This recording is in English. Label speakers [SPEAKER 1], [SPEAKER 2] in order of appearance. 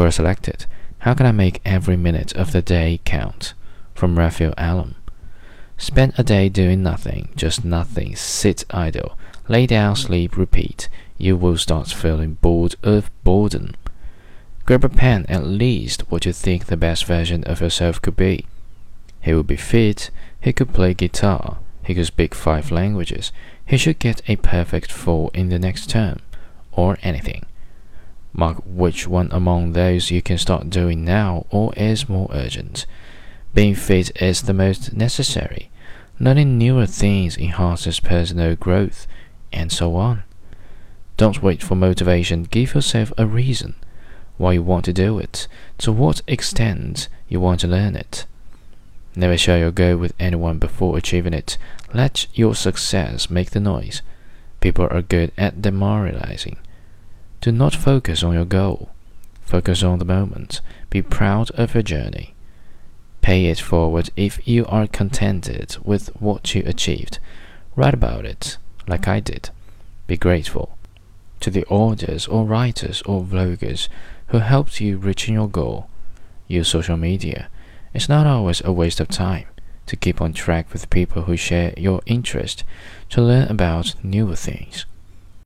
[SPEAKER 1] Quora selected, How can I make every minute of the day count? From Raphael Allen. Spend a day doing nothing, just nothing, sit idle, lay down, sleep, repeat. You will start feeling bored of boredom. Grab a pen and list what you think the best version of yourself could be. He would be fit, he could play guitar, he could speak five languages, he should get a perfect four in the next term, or anything. Mark which one among those you can start doing now or is more urgent. Being fit is the most necessary. Learning newer things enhances personal growth, and so on. Don't wait for motivation, give yourself a reason why you want to do it, to what extent you want to learn it. Never share your goal with anyone before achieving it. Let your success make the noise. People are good at demoralizing. Do not focus on your goal. Focus on the moment. Be proud of your journey. Pay it forward if you are contented with what you achieved. Write about it, like I did. Be grateful to the authors or writers or vloggers who helped you reaching your goal. Use social media. It's not always a waste of time to keep on track with people who share your interest to learn about newer things.